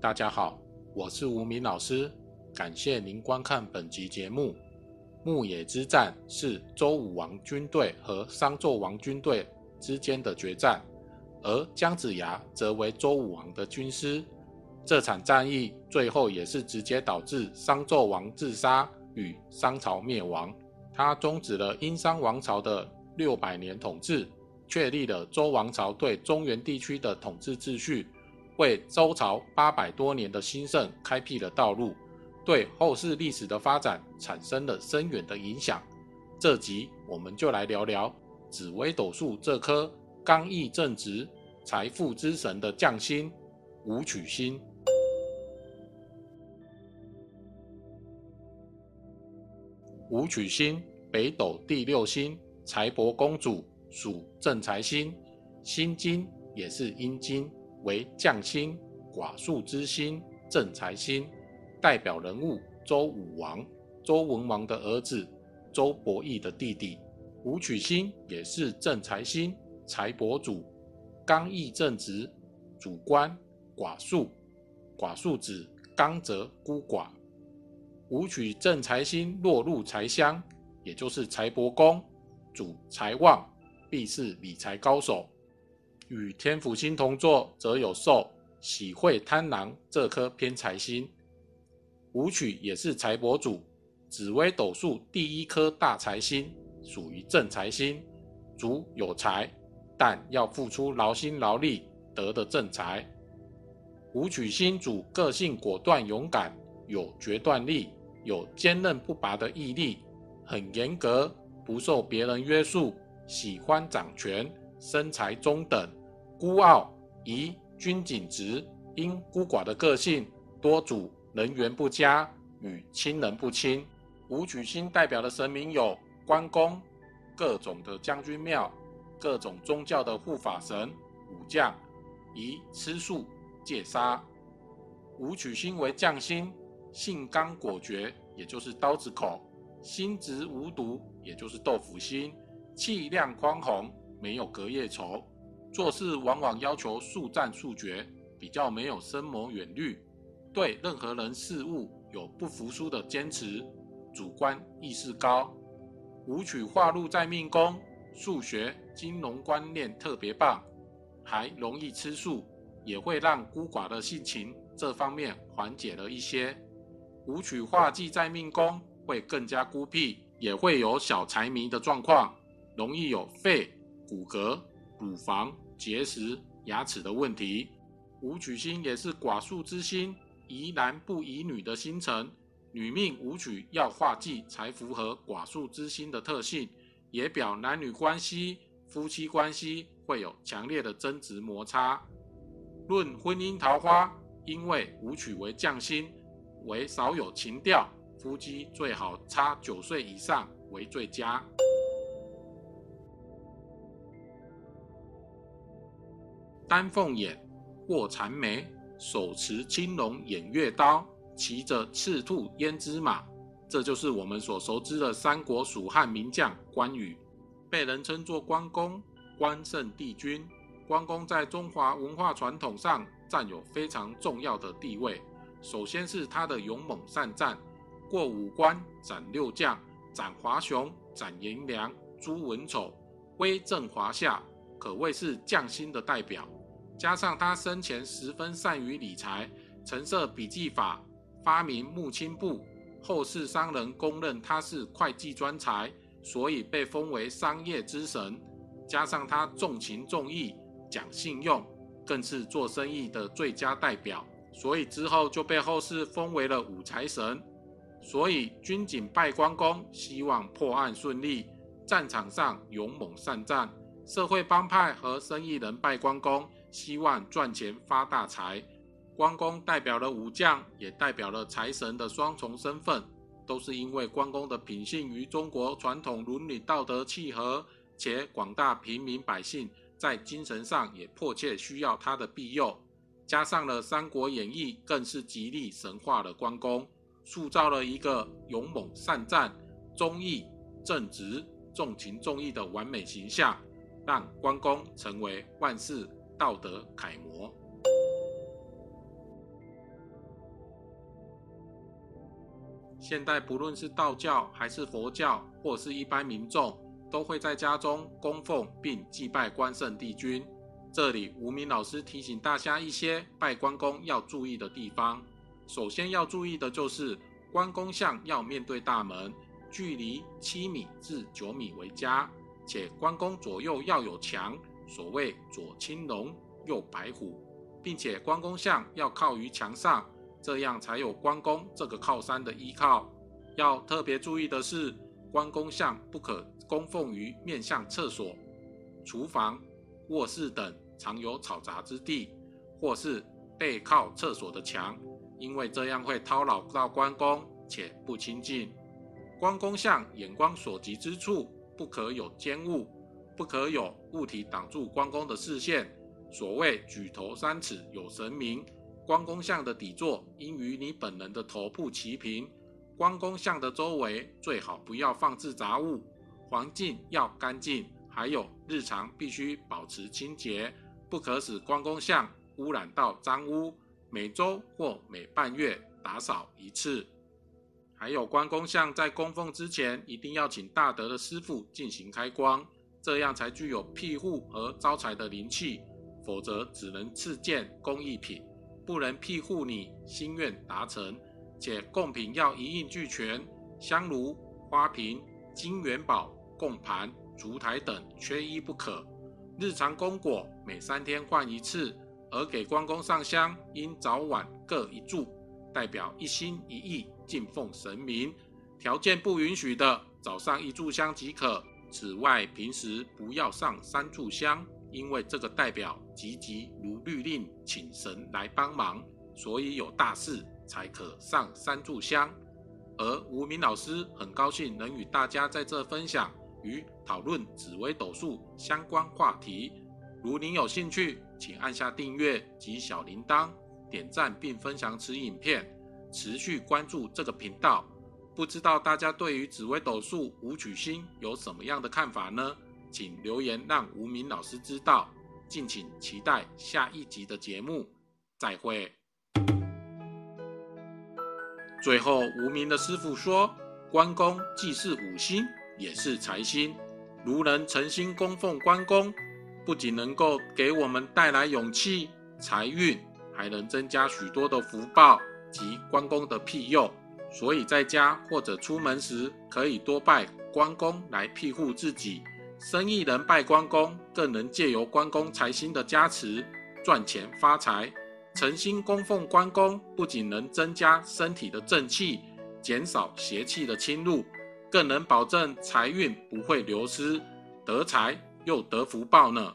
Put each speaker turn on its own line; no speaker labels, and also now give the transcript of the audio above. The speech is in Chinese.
大家好，我是吴明老师，感谢您观看本集节目。牧野之战是周武王军队和商纣王军队之间的决战，而姜子牙则为周武王的军师。这场战役最后也是直接导致商纣王自杀与商朝灭亡。他终止了殷商王朝的六百年统治，确立了周王朝对中原地区的统治秩序，为周朝八百多年的兴盛开辟了道路。对后世历史的发展产生了深远的影响。这集我们就来聊聊紫微斗数这颗刚毅正直、财富之神的将星武曲星。武曲星，北斗第六星，财帛公主，属正财星，辛金也是阴金，为将星，寡宿之星，正财星。代表人物周武王，周文王的儿子，周伯义的弟弟。武曲星也是正财星，财帛主，刚毅正直，主官，寡宿。寡宿指刚则孤寡。武曲正财星落入财相，也就是财帛宫，主财旺，必是理财高手。与天府星同坐，则有受喜会贪狼这颗偏财星。武曲也是财帛主，紫微斗数第一颗大财星，属于正财星，主有财，但要付出劳心劳力得的正财。武曲星主个性果断勇敢，有决断力，有坚韧不拔的毅力，很严格，不受别人约束，喜欢掌权，身材中等，孤傲，宜君谨直，因孤寡的个性多主。人缘不佳，与亲人不亲。武曲星代表的神明有关公、各种的将军庙、各种宗教的护法神、武将，宜吃素戒杀。武曲星为将星，性刚果决，也就是刀子口；心直无毒，也就是豆腐心；气量宽宏，没有隔夜仇。做事往往要求速战速决，比较没有深谋远虑。对任何人事物有不服输的坚持，主观意识高。武曲化禄在命宫，数学、金融观念特别棒，还容易吃素，也会让孤寡的性情这方面缓解了一些。武曲化忌在命宫，会更加孤僻，也会有小财迷的状况，容易有肺、骨骼、乳房、结石、牙齿的问题。武曲星也是寡宿之星。宜男不宜女的星辰，女命武曲要化忌才符合寡宿之星的特性，也表男女关系、夫妻关系会有强烈的争执摩擦。论婚姻桃花，因为武曲为将星，为少有情调，夫妻最好差九岁以上为最佳。丹凤眼，卧蚕眉。手持青龙偃月刀，骑着赤兔胭脂马，这就是我们所熟知的三国蜀汉名将关羽，被人称作关公，关圣帝君。关公在中华文化传统上占有非常重要的地位。首先是他的勇猛善战，过五关斩六将，斩华雄，斩颜良，诛文丑，威震华夏，可谓是将星的代表。加上他生前十分善于理财，陈设笔记法，发明木青簿，后世商人公认他是会计专才，所以被封为商业之神。加上他重情重义，讲信用，更是做生意的最佳代表，所以之后就被后世封为了武财神。所以军警拜关公，希望破案顺利；战场上勇猛善战，社会帮派和生意人拜关公。希望赚钱发大财，关公代表了武将，也代表了财神的双重身份，都是因为关公的品性与中国传统伦理道德契合，且广大平民百姓在精神上也迫切需要他的庇佑。加上了《三国演义》，更是极力神化了关公，塑造了一个勇猛善战、忠义正直、重情重义的完美形象，让关公成为万世。道德楷模。现代不论是道教还是佛教或是一般民众都会在家中供奉并祭拜关圣帝君。这里无名老师提醒大家一些拜关公要注意的地方。首先要注意的就是关公像要面对大门距离七米至九米为佳且关公左右要有墙所谓左青龙，右白虎，并且关公像要靠于墙上。这样才有关公这个靠山的依靠。要特别注意的是，关公像不可供奉于面向厕所、厨房、卧室等常有吵杂之地，或是背靠厕所的墙，因为这样会叨扰到关公，且不亲近。关公像眼光所及之处，不可有尖物，不可有物体挡住关公的视线。所谓举头三尺有神明。关公像的底座应与你本人的头部齐平。关公像的周围最好不要放置杂物，环境要干净。还有日常必须保持清洁，不可使关公像污染到脏污。每周或每半月打扫一次。还有关公像在供奉之前，一定要请大德的师傅进行开光，这样才具有庇护和招财的灵气，否则只能赐建工艺品。不能庇护你心愿达成，且贡品要一应俱全，香炉、花瓶、金元宝、供盘、烛台等缺一不可。日常供果每三天换一次，而给关公上香应早晚各一炷，代表一心一意敬奉神明。条件不允许的，早上一炷香即可。此外，平时不要上三炷香。因为这个代表急急如律令，请神来帮忙，所以有大事才可上三炷香。而吴明老师很高兴能与大家在这分享与讨论紫微斗数相关话题。如您有兴趣，请按下订阅及小铃铛，点赞并分享此影片，持续关注这个频道。不知道大家对于紫微斗数五曲星有什么样的看法呢？请留言让无名老师知道，敬请期待下一集的节目，再会。最后，无名的师傅说，关公既是五星，也是财星。如能诚心供奉关公，不仅能够给我们带来勇气、财运，还能增加许多的福报及关公的庇佑。所以在家或者出门时，可以多拜关公来庇护自己。生意人拜关公，更能借由关公财星的加持赚钱发财。诚心供奉关公，不仅能增加身体的正气，减少邪气的侵入，更能保证财运不会流失，得财又得福报呢。